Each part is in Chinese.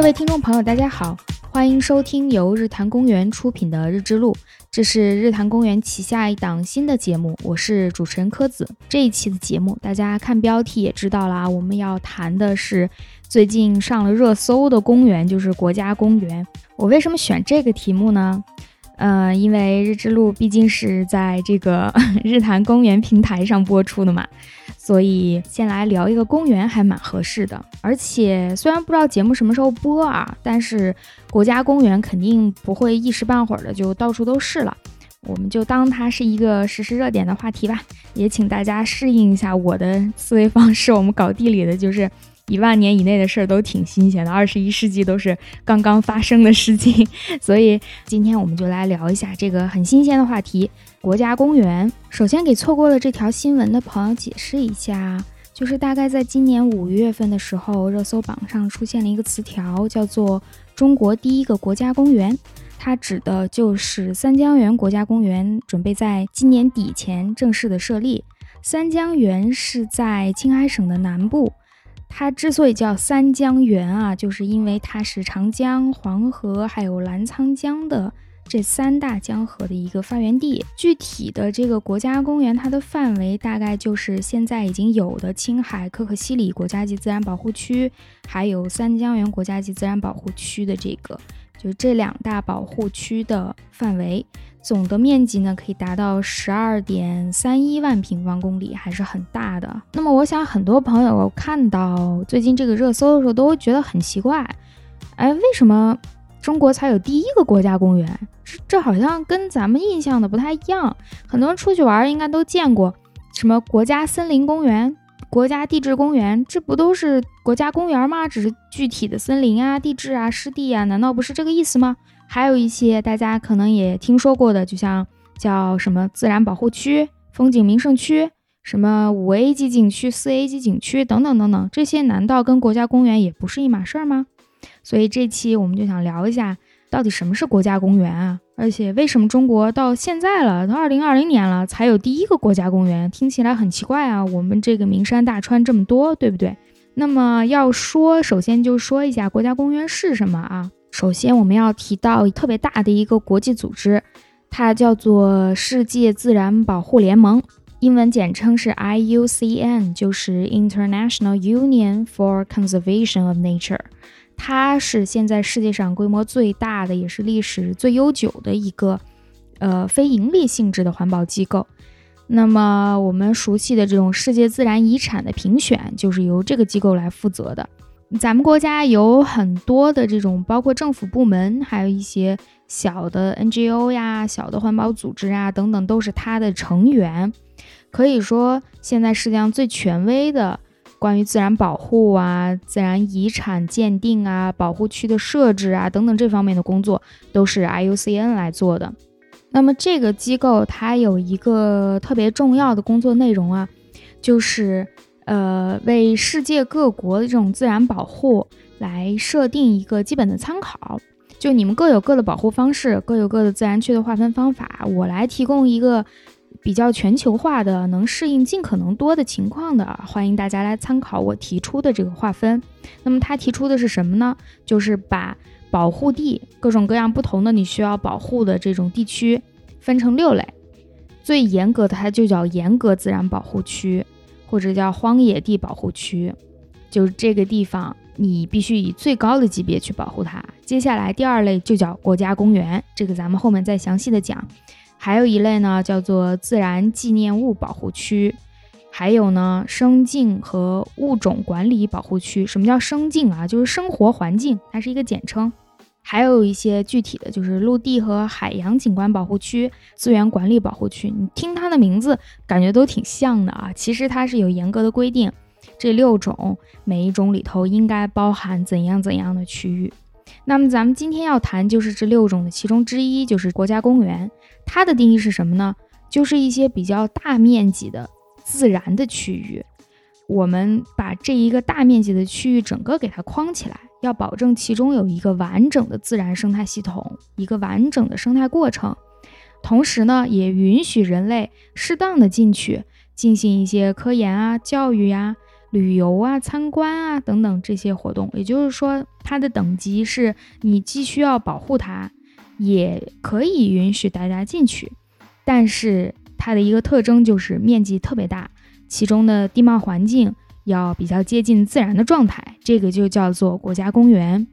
各位听众朋友，大家好，欢迎收听由日坛公园出品的《日之路》，这是日坛公园旗下一档新的节目，我是主持人柯子。这一期的节目，大家看标题也知道啦，我们要谈的是最近上了热搜的公园，就是国家公园。我为什么选这个题目呢？呃，因为《日之路》毕竟是在这个 日坛公园平台上播出的嘛，所以先来聊一个公园还蛮合适的。而且虽然不知道节目什么时候播啊，但是国家公园肯定不会一时半会儿的就到处都是了，我们就当它是一个实时热点的话题吧。也请大家适应一下我的思维方式，我们搞地理的就是。一万年以内的事儿都挺新鲜的，二十一世纪都是刚刚发生的事情，所以今天我们就来聊一下这个很新鲜的话题——国家公园。首先给错过了这条新闻的朋友解释一下，就是大概在今年五月份的时候，热搜榜上出现了一个词条，叫做“中国第一个国家公园”，它指的就是三江源国家公园，准备在今年底前正式的设立。三江源是在青海省的南部。它之所以叫三江源啊，就是因为它是长江、黄河还有澜沧江的这三大江河的一个发源地。具体的这个国家公园，它的范围大概就是现在已经有的青海可可西里国家级自然保护区，还有三江源国家级自然保护区的这个，就这两大保护区的范围。总的面积呢，可以达到十二点三一万平方公里，还是很大的。那么，我想很多朋友看到最近这个热搜的时候，都会觉得很奇怪，哎，为什么中国才有第一个国家公园？这这好像跟咱们印象的不太一样。很多人出去玩应该都见过什么国家森林公园、国家地质公园，这不都是国家公园吗？只是具体的森林啊、地质啊、湿地啊，难道不是这个意思吗？还有一些大家可能也听说过的，就像叫什么自然保护区、风景名胜区、什么五 A 级景区、四 A 级景区等等等等，这些难道跟国家公园也不是一码事儿吗？所以这期我们就想聊一下，到底什么是国家公园啊？而且为什么中国到现在了，都二零二零年了，才有第一个国家公园？听起来很奇怪啊！我们这个名山大川这么多，对不对？那么要说，首先就说一下国家公园是什么啊？首先，我们要提到特别大的一个国际组织，它叫做世界自然保护联盟，英文简称是 IUCN，就是 International Union for Conservation of Nature。它是现在世界上规模最大的，也是历史最悠久的一个呃非盈利性质的环保机构。那么，我们熟悉的这种世界自然遗产的评选，就是由这个机构来负责的。咱们国家有很多的这种，包括政府部门，还有一些小的 NGO 呀、小的环保组织啊等等，都是它的成员。可以说，现在世界上最权威的关于自然保护啊、自然遗产鉴定啊、保护区的设置啊等等这方面的工作，都是 IUCN 来做的。那么这个机构它有一个特别重要的工作内容啊，就是。呃，为世界各国的这种自然保护来设定一个基本的参考，就你们各有各的保护方式，各有各的自然区的划分方法，我来提供一个比较全球化的、能适应尽可能多的情况的，欢迎大家来参考我提出的这个划分。那么他提出的是什么呢？就是把保护地各种各样不同的你需要保护的这种地区分成六类，最严格的它就叫严格自然保护区。或者叫荒野地保护区，就是这个地方，你必须以最高的级别去保护它。接下来第二类就叫国家公园，这个咱们后面再详细的讲。还有一类呢，叫做自然纪念物保护区，还有呢，生境和物种管理保护区。什么叫生境啊？就是生活环境，它是一个简称。还有一些具体的就是陆地和海洋景观保护区、资源管理保护区。你听它的名字，感觉都挺像的啊。其实它是有严格的规定，这六种每一种里头应该包含怎样怎样的区域。那么咱们今天要谈就是这六种的其中之一，就是国家公园。它的定义是什么呢？就是一些比较大面积的自然的区域。我们把这一个大面积的区域整个给它框起来。要保证其中有一个完整的自然生态系统，一个完整的生态过程，同时呢，也允许人类适当的进去进行一些科研啊、教育呀，旅游啊、参观啊等等这些活动。也就是说，它的等级是你既需要保护它，也可以允许大家进去。但是它的一个特征就是面积特别大，其中的地貌环境要比较接近自然的状态，这个就叫做国家公园。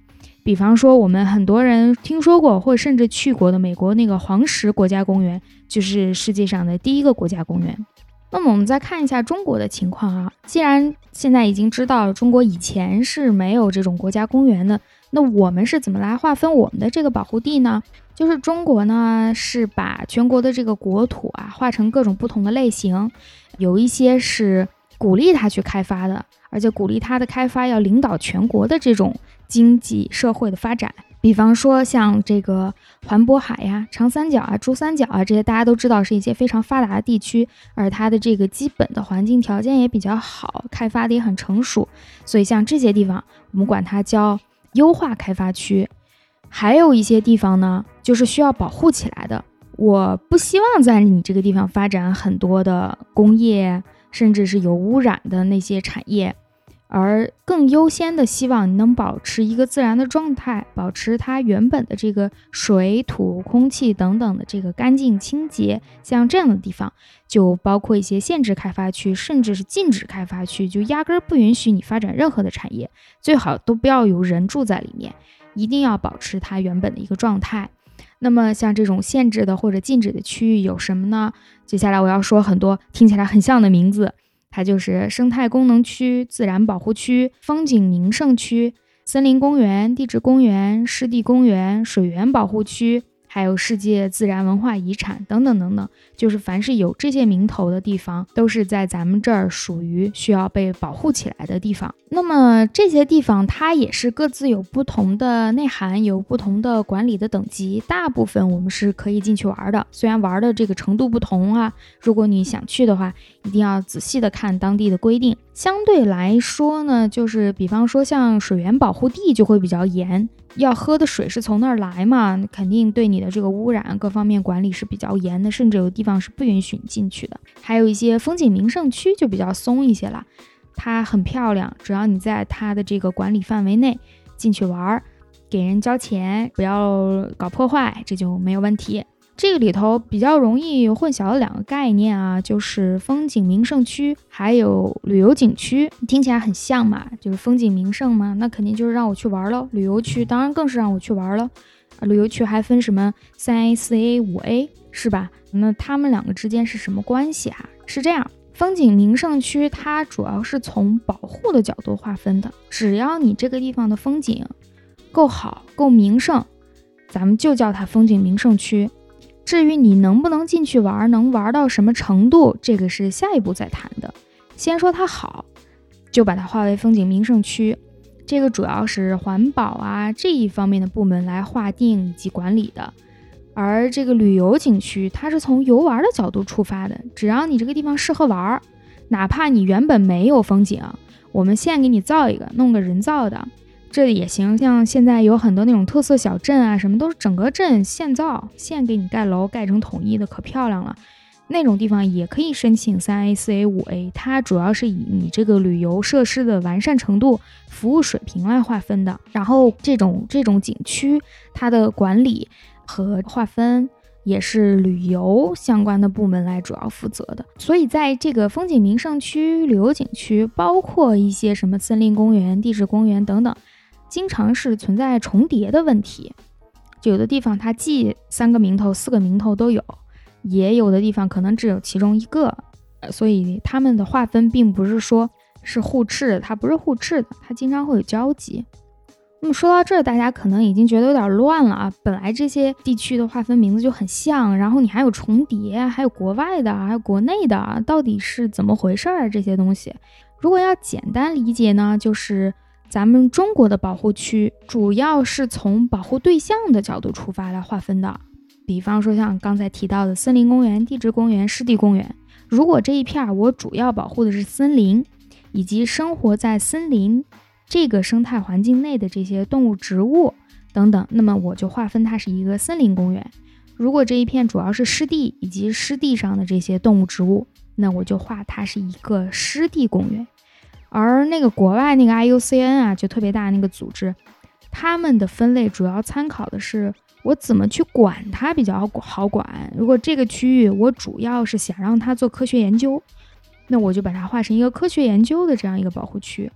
比方说，我们很多人听说过或甚至去过的美国那个黄石国家公园，就是世界上的第一个国家公园。那么我们再看一下中国的情况啊，既然现在已经知道中国以前是没有这种国家公园的，那我们是怎么来划分我们的这个保护地呢？就是中国呢是把全国的这个国土啊划成各种不同的类型，有一些是鼓励它去开发的，而且鼓励它的开发要领导全国的这种。经济社会的发展，比方说像这个环渤海呀、长三角啊、珠三角啊这些，大家都知道是一些非常发达的地区，而它的这个基本的环境条件也比较好，开发的也很成熟，所以像这些地方，我们管它叫优化开发区。还有一些地方呢，就是需要保护起来的，我不希望在你这个地方发展很多的工业，甚至是有污染的那些产业。而更优先的希望你能保持一个自然的状态，保持它原本的这个水土空气等等的这个干净清洁。像这样的地方，就包括一些限制开发区，甚至是禁止开发区，就压根儿不允许你发展任何的产业，最好都不要有人住在里面，一定要保持它原本的一个状态。那么像这种限制的或者禁止的区域有什么呢？接下来我要说很多听起来很像的名字。它就是生态功能区、自然保护区、风景名胜区、森林公园、地质公园、湿地公园、水源保护区。还有世界自然文化遗产等等等等，就是凡是有这些名头的地方，都是在咱们这儿属于需要被保护起来的地方。那么这些地方它也是各自有不同的内涵，有不同的管理的等级。大部分我们是可以进去玩的，虽然玩的这个程度不同啊。如果你想去的话，一定要仔细的看当地的规定。相对来说呢，就是比方说像水源保护地就会比较严。要喝的水是从那儿来嘛？肯定对你的这个污染各方面管理是比较严的，甚至有地方是不允许你进去的。还有一些风景名胜区就比较松一些了，它很漂亮，只要你在它的这个管理范围内进去玩儿，给人交钱，不要搞破坏，这就没有问题。这个里头比较容易混淆的两个概念啊，就是风景名胜区还有旅游景区，听起来很像嘛，就是风景名胜嘛，那肯定就是让我去玩喽。旅游区当然更是让我去玩了，啊，旅游区还分什么三 A、四 A、五 A 是吧？那他们两个之间是什么关系啊？是这样，风景名胜区它主要是从保护的角度划分的，只要你这个地方的风景够好、够名胜，咱们就叫它风景名胜区。至于你能不能进去玩，能玩到什么程度，这个是下一步再谈的。先说它好，就把它划为风景名胜区。这个主要是环保啊这一方面的部门来划定以及管理的。而这个旅游景区，它是从游玩的角度出发的。只要你这个地方适合玩，哪怕你原本没有风景，我们现给你造一个，弄个人造的。这也行，像现在有很多那种特色小镇啊，什么都是整个镇现造，现给你盖楼，盖成统一的，可漂亮了。那种地方也可以申请三 A、四 A、五 A，它主要是以你这个旅游设施的完善程度、服务水平来划分的。然后这种这种景区，它的管理和划分也是旅游相关的部门来主要负责的。所以在这个风景名胜区、旅游景区，包括一些什么森林公园、地质公园等等。经常是存在重叠的问题，就有的地方它既三个名头、四个名头都有，也有的地方可能只有其中一个，呃所以它们的划分并不是说是互斥，它不是互斥的，它经常会有交集。那么说到这儿，大家可能已经觉得有点乱了啊！本来这些地区的划分名字就很像，然后你还有重叠，还有国外的，还有国内的，到底是怎么回事儿？这些东西，如果要简单理解呢，就是。咱们中国的保护区主要是从保护对象的角度出发来划分的，比方说像刚才提到的森林公园、地质公园、湿地公园。如果这一片我主要保护的是森林，以及生活在森林这个生态环境内的这些动物、植物等等，那么我就划分它是一个森林公园。如果这一片主要是湿地以及湿地上的这些动物、植物，那我就划它是一个湿地公园。而那个国外那个 IUCN 啊，就特别大那个组织，他们的分类主要参考的是我怎么去管它比较好管。如果这个区域我主要是想让它做科学研究，那我就把它划成一个科学研究的这样一个保护区；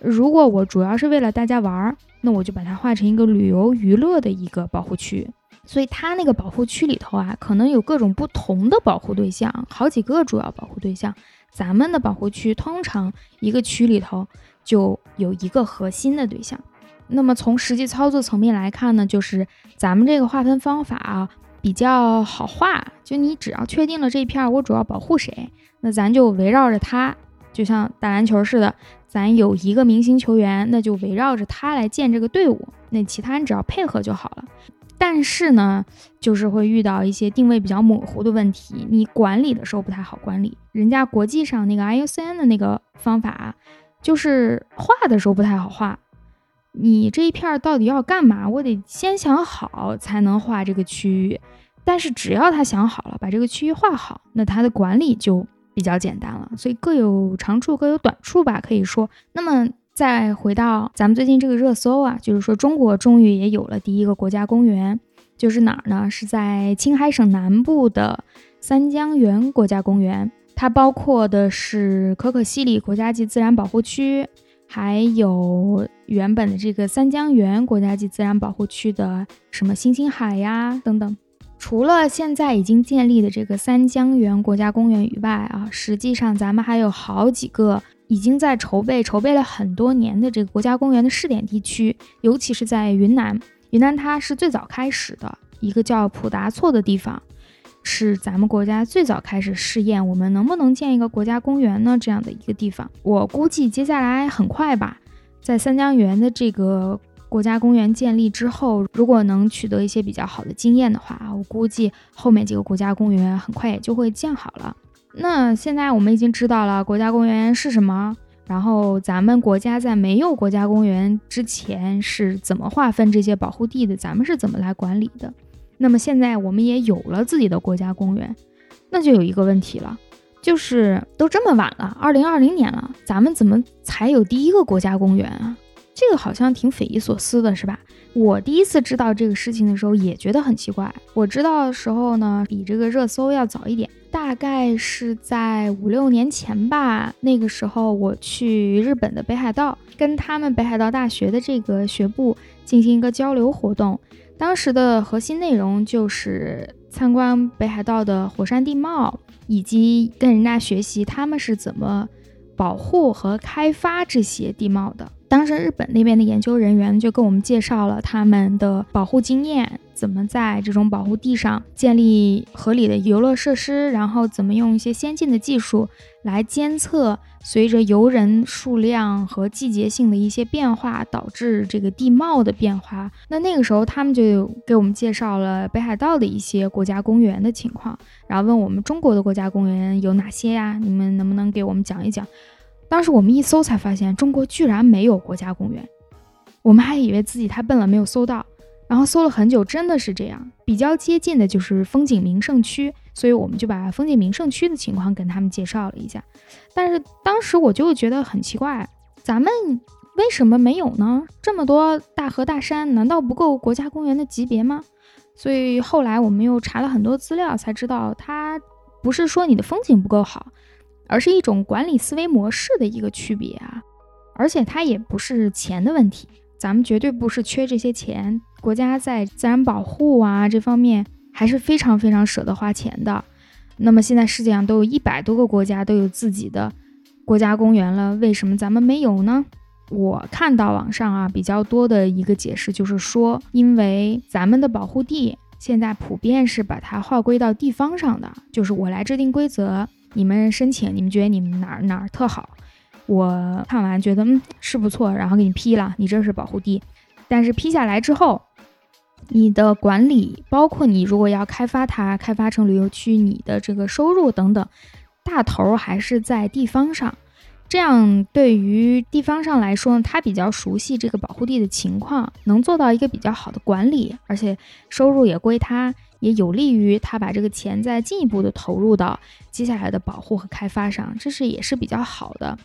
如果我主要是为了大家玩儿，那我就把它划成一个旅游娱乐的一个保护区。所以它那个保护区里头啊，可能有各种不同的保护对象，好几个主要保护对象。咱们的保护区通常一个区里头就有一个核心的对象。那么从实际操作层面来看呢，就是咱们这个划分方法啊比较好画，就你只要确定了这片儿我主要保护谁，那咱就围绕着他，就像打篮球似的，咱有一个明星球员，那就围绕着他来建这个队伍，那其他人只要配合就好了。但是呢，就是会遇到一些定位比较模糊的问题，你管理的时候不太好管理。人家国际上那个 IUCN 的那个方法，就是画的时候不太好画。你这一片到底要干嘛？我得先想好才能画这个区域。但是只要他想好了，把这个区域画好，那他的管理就比较简单了。所以各有长处，各有短处吧，可以说。那么。再回到咱们最近这个热搜啊，就是说中国终于也有了第一个国家公园，就是哪儿呢？是在青海省南部的三江源国家公园。它包括的是可可西里国家级自然保护区，还有原本的这个三江源国家级自然保护区的什么星星海呀等等。除了现在已经建立的这个三江源国家公园以外啊，实际上咱们还有好几个。已经在筹备，筹备了很多年的这个国家公园的试点地区，尤其是在云南。云南它是最早开始的一个叫普达措的地方，是咱们国家最早开始试验我们能不能建一个国家公园呢？这样的一个地方，我估计接下来很快吧，在三江源的这个国家公园建立之后，如果能取得一些比较好的经验的话，我估计后面几个国家公园很快也就会建好了。那现在我们已经知道了国家公园是什么，然后咱们国家在没有国家公园之前是怎么划分这些保护地的，咱们是怎么来管理的。那么现在我们也有了自己的国家公园，那就有一个问题了，就是都这么晚了，二零二零年了，咱们怎么才有第一个国家公园啊？这个好像挺匪夷所思的，是吧？我第一次知道这个事情的时候也觉得很奇怪。我知道的时候呢，比这个热搜要早一点，大概是在五六年前吧。那个时候我去日本的北海道，跟他们北海道大学的这个学部进行一个交流活动。当时的核心内容就是参观北海道的火山地貌，以及跟人家学习他们是怎么保护和开发这些地貌的。当时日本那边的研究人员就跟我们介绍了他们的保护经验，怎么在这种保护地上建立合理的游乐设施，然后怎么用一些先进的技术来监测随着游人数量和季节性的一些变化导致这个地貌的变化。那那个时候他们就给我们介绍了北海道的一些国家公园的情况，然后问我们中国的国家公园有哪些呀？你们能不能给我们讲一讲？当时我们一搜才发现，中国居然没有国家公园。我们还以为自己太笨了，没有搜到。然后搜了很久，真的是这样。比较接近的就是风景名胜区，所以我们就把风景名胜区的情况跟他们介绍了一下。但是当时我就觉得很奇怪，咱们为什么没有呢？这么多大河大山，难道不够国家公园的级别吗？所以后来我们又查了很多资料，才知道它不是说你的风景不够好。而是一种管理思维模式的一个区别啊，而且它也不是钱的问题，咱们绝对不是缺这些钱，国家在自然保护啊这方面还是非常非常舍得花钱的。那么现在世界上都有一百多个国家都有自己的国家公园了，为什么咱们没有呢？我看到网上啊比较多的一个解释就是说，因为咱们的保护地现在普遍是把它划归到地方上的，就是我来制定规则。你们申请，你们觉得你们哪儿哪儿特好？我看完觉得嗯是不错，然后给你批了，你这是保护地。但是批下来之后，你的管理，包括你如果要开发它，开发成旅游区，你的这个收入等等，大头还是在地方上。这样对于地方上来说呢，他比较熟悉这个保护地的情况，能做到一个比较好的管理，而且收入也归他。也有利于他把这个钱再进一步的投入到接下来的保护和开发上，这是也是比较好的。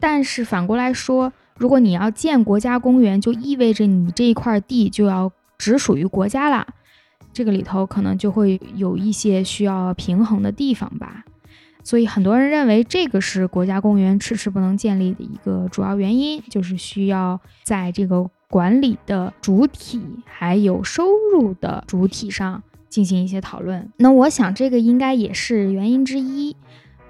但是反过来说，如果你要建国家公园，就意味着你这一块地就要只属于国家啦。这个里头可能就会有一些需要平衡的地方吧。所以很多人认为这个是国家公园迟迟不能建立的一个主要原因，就是需要在这个管理的主体还有收入的主体上进行一些讨论。那我想这个应该也是原因之一，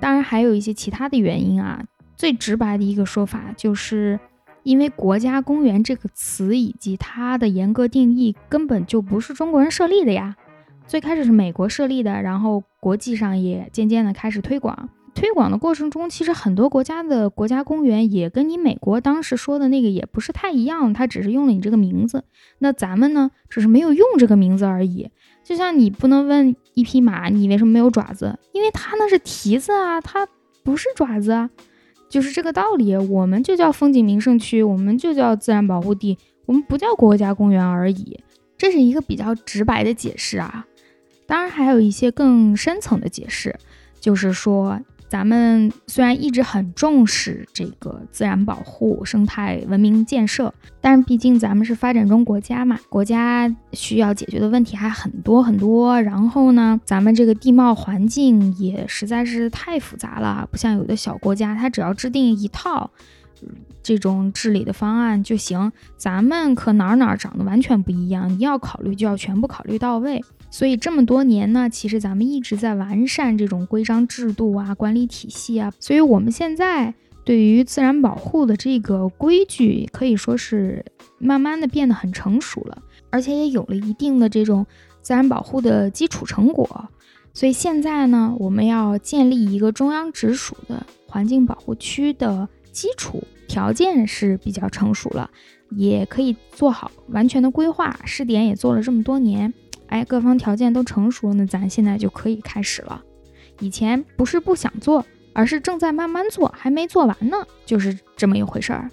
当然还有一些其他的原因啊。最直白的一个说法就是，因为国家公园这个词以及它的严格定义根本就不是中国人设立的呀。最开始是美国设立的，然后国际上也渐渐的开始推广。推广的过程中，其实很多国家的国家公园也跟你美国当时说的那个也不是太一样，它只是用了你这个名字。那咱们呢，只是没有用这个名字而已。就像你不能问一匹马，你为什么没有爪子？因为它那是蹄子啊，它不是爪子啊，就是这个道理。我们就叫风景名胜区，我们就叫自然保护地，我们不叫国家公园而已。这是一个比较直白的解释啊。当然还有一些更深层的解释，就是说，咱们虽然一直很重视这个自然保护、生态文明建设，但是毕竟咱们是发展中国家嘛，国家需要解决的问题还很多很多。然后呢，咱们这个地貌环境也实在是太复杂了，不像有的小国家，它只要制定一套这种治理的方案就行。咱们可哪哪长得完全不一样，你要考虑就要全部考虑到位。所以这么多年呢，其实咱们一直在完善这种规章制度啊、管理体系啊。所以我们现在对于自然保护的这个规矩，可以说是慢慢的变得很成熟了，而且也有了一定的这种自然保护的基础成果。所以现在呢，我们要建立一个中央直属的环境保护区的基础条件是比较成熟了，也可以做好完全的规划。试点也做了这么多年。哎，各方条件都成熟，那咱现在就可以开始了。以前不是不想做，而是正在慢慢做，还没做完呢，就是这么一回事儿。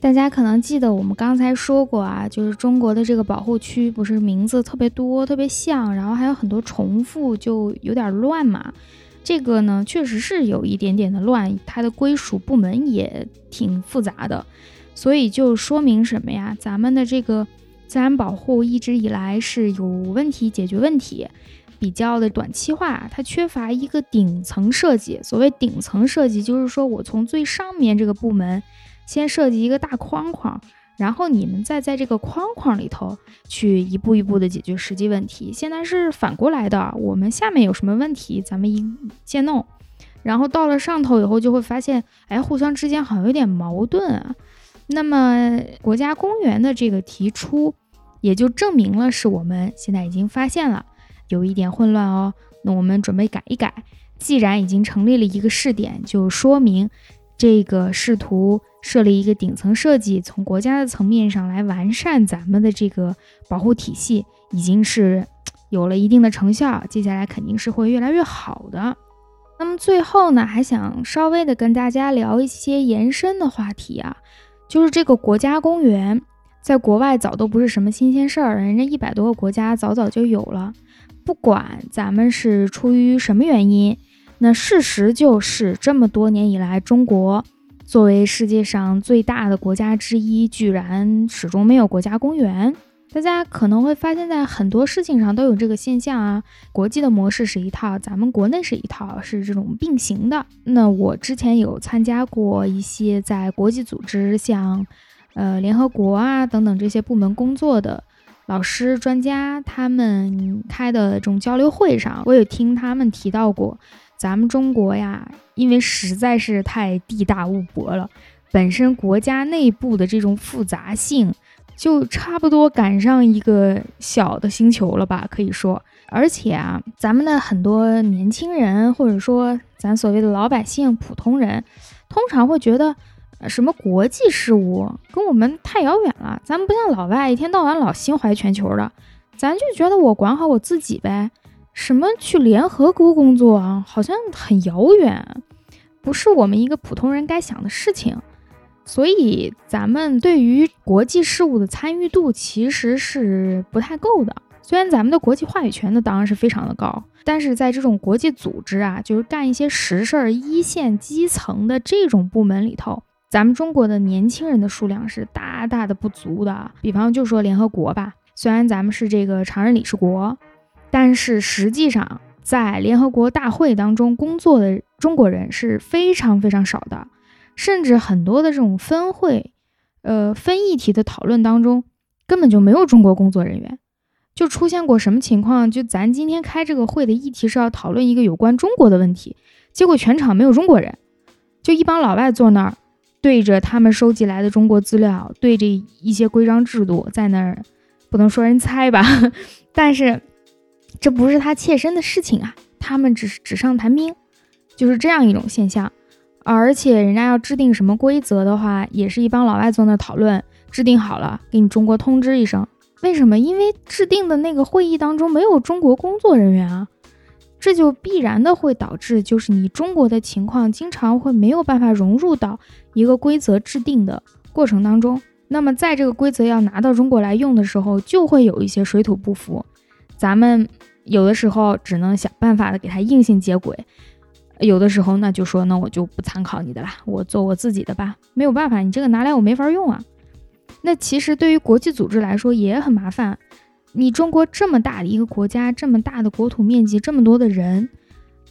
大家可能记得我们刚才说过啊，就是中国的这个保护区不是名字特别多、特别像，然后还有很多重复，就有点乱嘛。这个呢，确实是有一点点的乱，它的归属部门也挺复杂的，所以就说明什么呀？咱们的这个。自然保护一直以来是有问题解决问题，比较的短期化，它缺乏一个顶层设计。所谓顶层设计，就是说我从最上面这个部门先设计一个大框框，然后你们再在这个框框里头去一步一步的解决实际问题。现在是反过来的，我们下面有什么问题，咱们一先弄，然后到了上头以后就会发现，哎，互相之间好像有点矛盾啊。那么国家公园的这个提出，也就证明了是我们现在已经发现了有一点混乱哦。那我们准备改一改。既然已经成立了一个试点，就说明这个试图设立一个顶层设计，从国家的层面上来完善咱们的这个保护体系，已经是有了一定的成效。接下来肯定是会越来越好的。那么最后呢，还想稍微的跟大家聊一些延伸的话题啊。就是这个国家公园，在国外早都不是什么新鲜事儿，人家一百多个国家早早就有了。不管咱们是出于什么原因，那事实就是这么多年以来，中国作为世界上最大的国家之一，居然始终没有国家公园。大家可能会发现，在很多事情上都有这个现象啊。国际的模式是一套，咱们国内是一套，是这种并行的。那我之前有参加过一些在国际组织，像呃联合国啊等等这些部门工作的老师、专家，他们开的这种交流会上，我有听他们提到过，咱们中国呀，因为实在是太地大物博了，本身国家内部的这种复杂性。就差不多赶上一个小的星球了吧，可以说。而且啊，咱们的很多年轻人，或者说咱所谓的老百姓、普通人，通常会觉得，什么国际事务跟我们太遥远了。咱们不像老外，一天到晚老心怀全球的，咱就觉得我管好我自己呗。什么去联合国工作啊，好像很遥远，不是我们一个普通人该想的事情。所以，咱们对于国际事务的参与度其实是不太够的。虽然咱们的国际话语权呢，当然是非常的高，但是在这种国际组织啊，就是干一些实事儿、一线基层的这种部门里头，咱们中国的年轻人的数量是大大的不足的。比方就说联合国吧，虽然咱们是这个常任理事国，但是实际上在联合国大会当中工作的中国人是非常非常少的，甚至很多的这种分会，呃，分议题的讨论当中根本就没有中国工作人员。就出现过什么情况？就咱今天开这个会的议题是要讨论一个有关中国的问题，结果全场没有中国人，就一帮老外坐那儿，对着他们收集来的中国资料，对着一些规章制度在那儿，不能说人猜吧，但是这不是他切身的事情啊，他们只是纸上谈兵，就是这样一种现象。而且人家要制定什么规则的话，也是一帮老外坐那讨论，制定好了给你中国通知一声。为什么？因为制定的那个会议当中没有中国工作人员啊，这就必然的会导致，就是你中国的情况经常会没有办法融入到一个规则制定的过程当中。那么在这个规则要拿到中国来用的时候，就会有一些水土不服。咱们有的时候只能想办法的给它硬性接轨，有的时候那就说那我就不参考你的啦，我做我自己的吧。没有办法，你这个拿来我没法用啊。那其实对于国际组织来说也很麻烦。你中国这么大的一个国家，这么大的国土面积，这么多的人，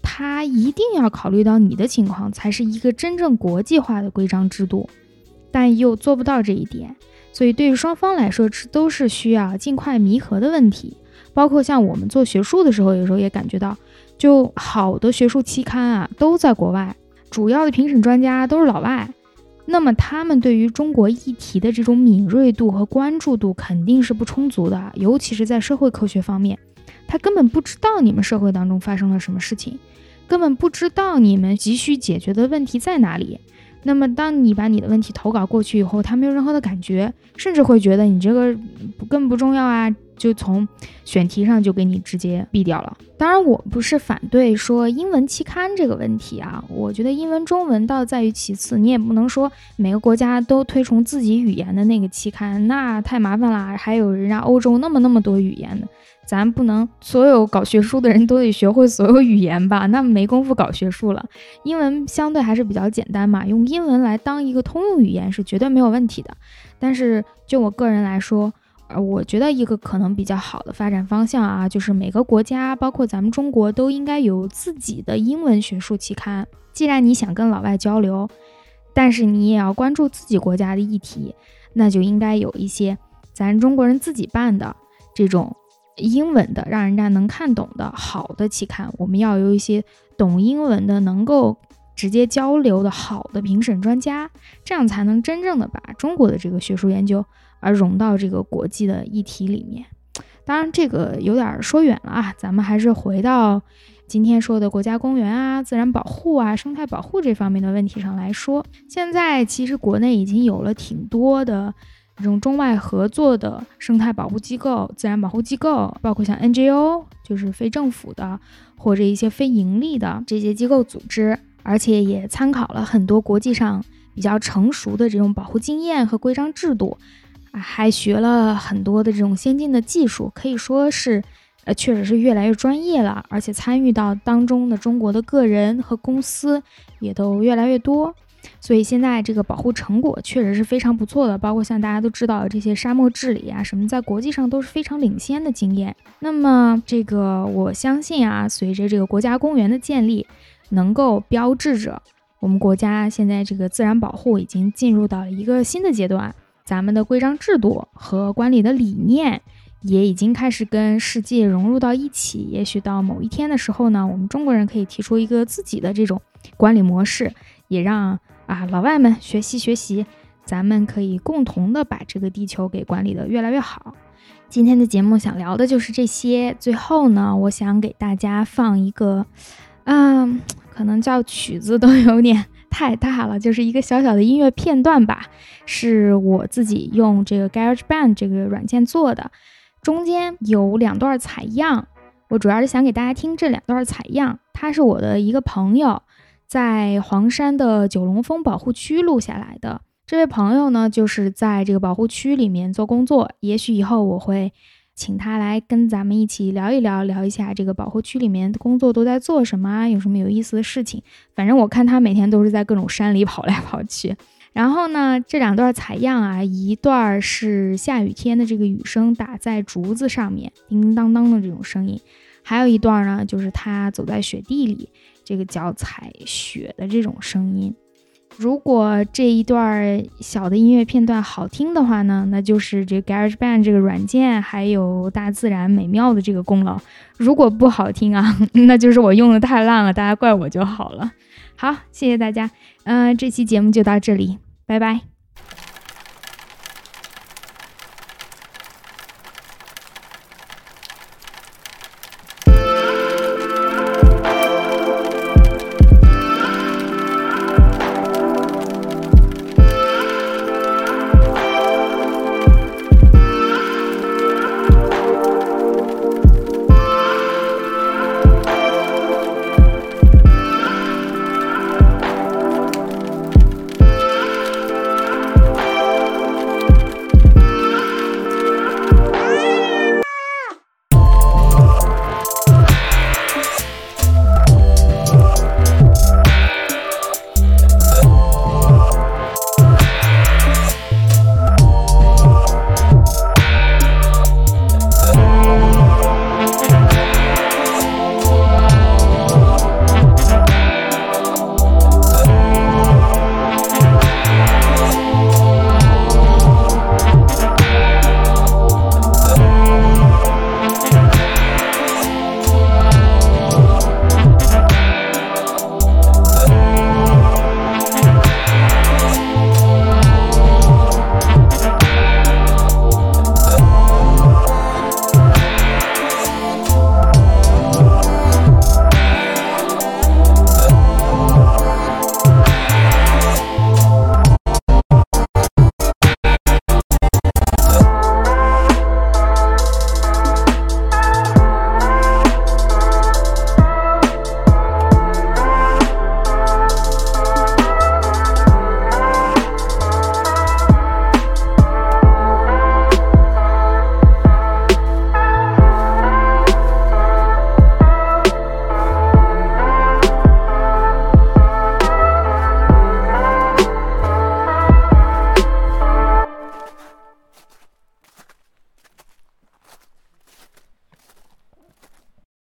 他一定要考虑到你的情况，才是一个真正国际化的规章制度。但又做不到这一点，所以对于双方来说，这都是需要尽快弥合的问题。包括像我们做学术的时候，有时候也感觉到，就好的学术期刊啊，都在国外，主要的评审专家都是老外。那么他们对于中国议题的这种敏锐度和关注度肯定是不充足的，尤其是在社会科学方面，他根本不知道你们社会当中发生了什么事情，根本不知道你们急需解决的问题在哪里。那么当你把你的问题投稿过去以后，他没有任何的感觉，甚至会觉得你这个不更不重要啊。就从选题上就给你直接毙掉了。当然，我不是反对说英文期刊这个问题啊，我觉得英文、中文倒在于其次。你也不能说每个国家都推崇自己语言的那个期刊，那太麻烦了。还有人家欧洲那么那么多语言的，咱不能所有搞学术的人都得学会所有语言吧？那没工夫搞学术了。英文相对还是比较简单嘛，用英文来当一个通用语言是绝对没有问题的。但是就我个人来说，呃，我觉得一个可能比较好的发展方向啊，就是每个国家，包括咱们中国，都应该有自己的英文学术期刊。既然你想跟老外交流，但是你也要关注自己国家的议题，那就应该有一些咱中国人自己办的这种英文的，让人家能看懂的好的期刊。我们要有一些懂英文的，能够直接交流的好的评审专家，这样才能真正的把中国的这个学术研究。而融到这个国际的议题里面，当然这个有点说远了啊，咱们还是回到今天说的国家公园啊、自然保护啊、生态保护这方面的问题上来说。现在其实国内已经有了挺多的这种中外合作的生态保护机构、自然保护机构，包括像 NGO，就是非政府的或者一些非盈利的这些机构组织，而且也参考了很多国际上比较成熟的这种保护经验和规章制度。还学了很多的这种先进的技术，可以说是，呃，确实是越来越专业了。而且参与到当中的中国的个人和公司也都越来越多，所以现在这个保护成果确实是非常不错的。包括像大家都知道这些沙漠治理啊什么，在国际上都是非常领先的经验。那么这个我相信啊，随着这个国家公园的建立，能够标志着我们国家现在这个自然保护已经进入到了一个新的阶段。咱们的规章制度和管理的理念也已经开始跟世界融入到一起。也许到某一天的时候呢，我们中国人可以提出一个自己的这种管理模式，也让啊老外们学习学习。咱们可以共同的把这个地球给管理的越来越好。今天的节目想聊的就是这些。最后呢，我想给大家放一个，嗯，可能叫曲子都有点。太大了，就是一个小小的音乐片段吧，是我自己用这个 GarageBand 这个软件做的，中间有两段采样，我主要是想给大家听这两段采样，他是我的一个朋友在黄山的九龙峰保护区录下来的。这位朋友呢，就是在这个保护区里面做工作，也许以后我会。请他来跟咱们一起聊一聊，聊一下这个保护区里面工作都在做什么啊？有什么有意思的事情？反正我看他每天都是在各种山里跑来跑去。然后呢，这两段采样啊，一段是下雨天的这个雨声打在竹子上面，叮叮当当的这种声音，还有一段呢，就是他走在雪地里，这个脚踩雪的这种声音。如果这一段小的音乐片段好听的话呢，那就是这 GarageBand 这个软件还有大自然美妙的这个功劳。如果不好听啊，那就是我用的太烂了，大家怪我就好了。好，谢谢大家，嗯，这期节目就到这里。拜拜。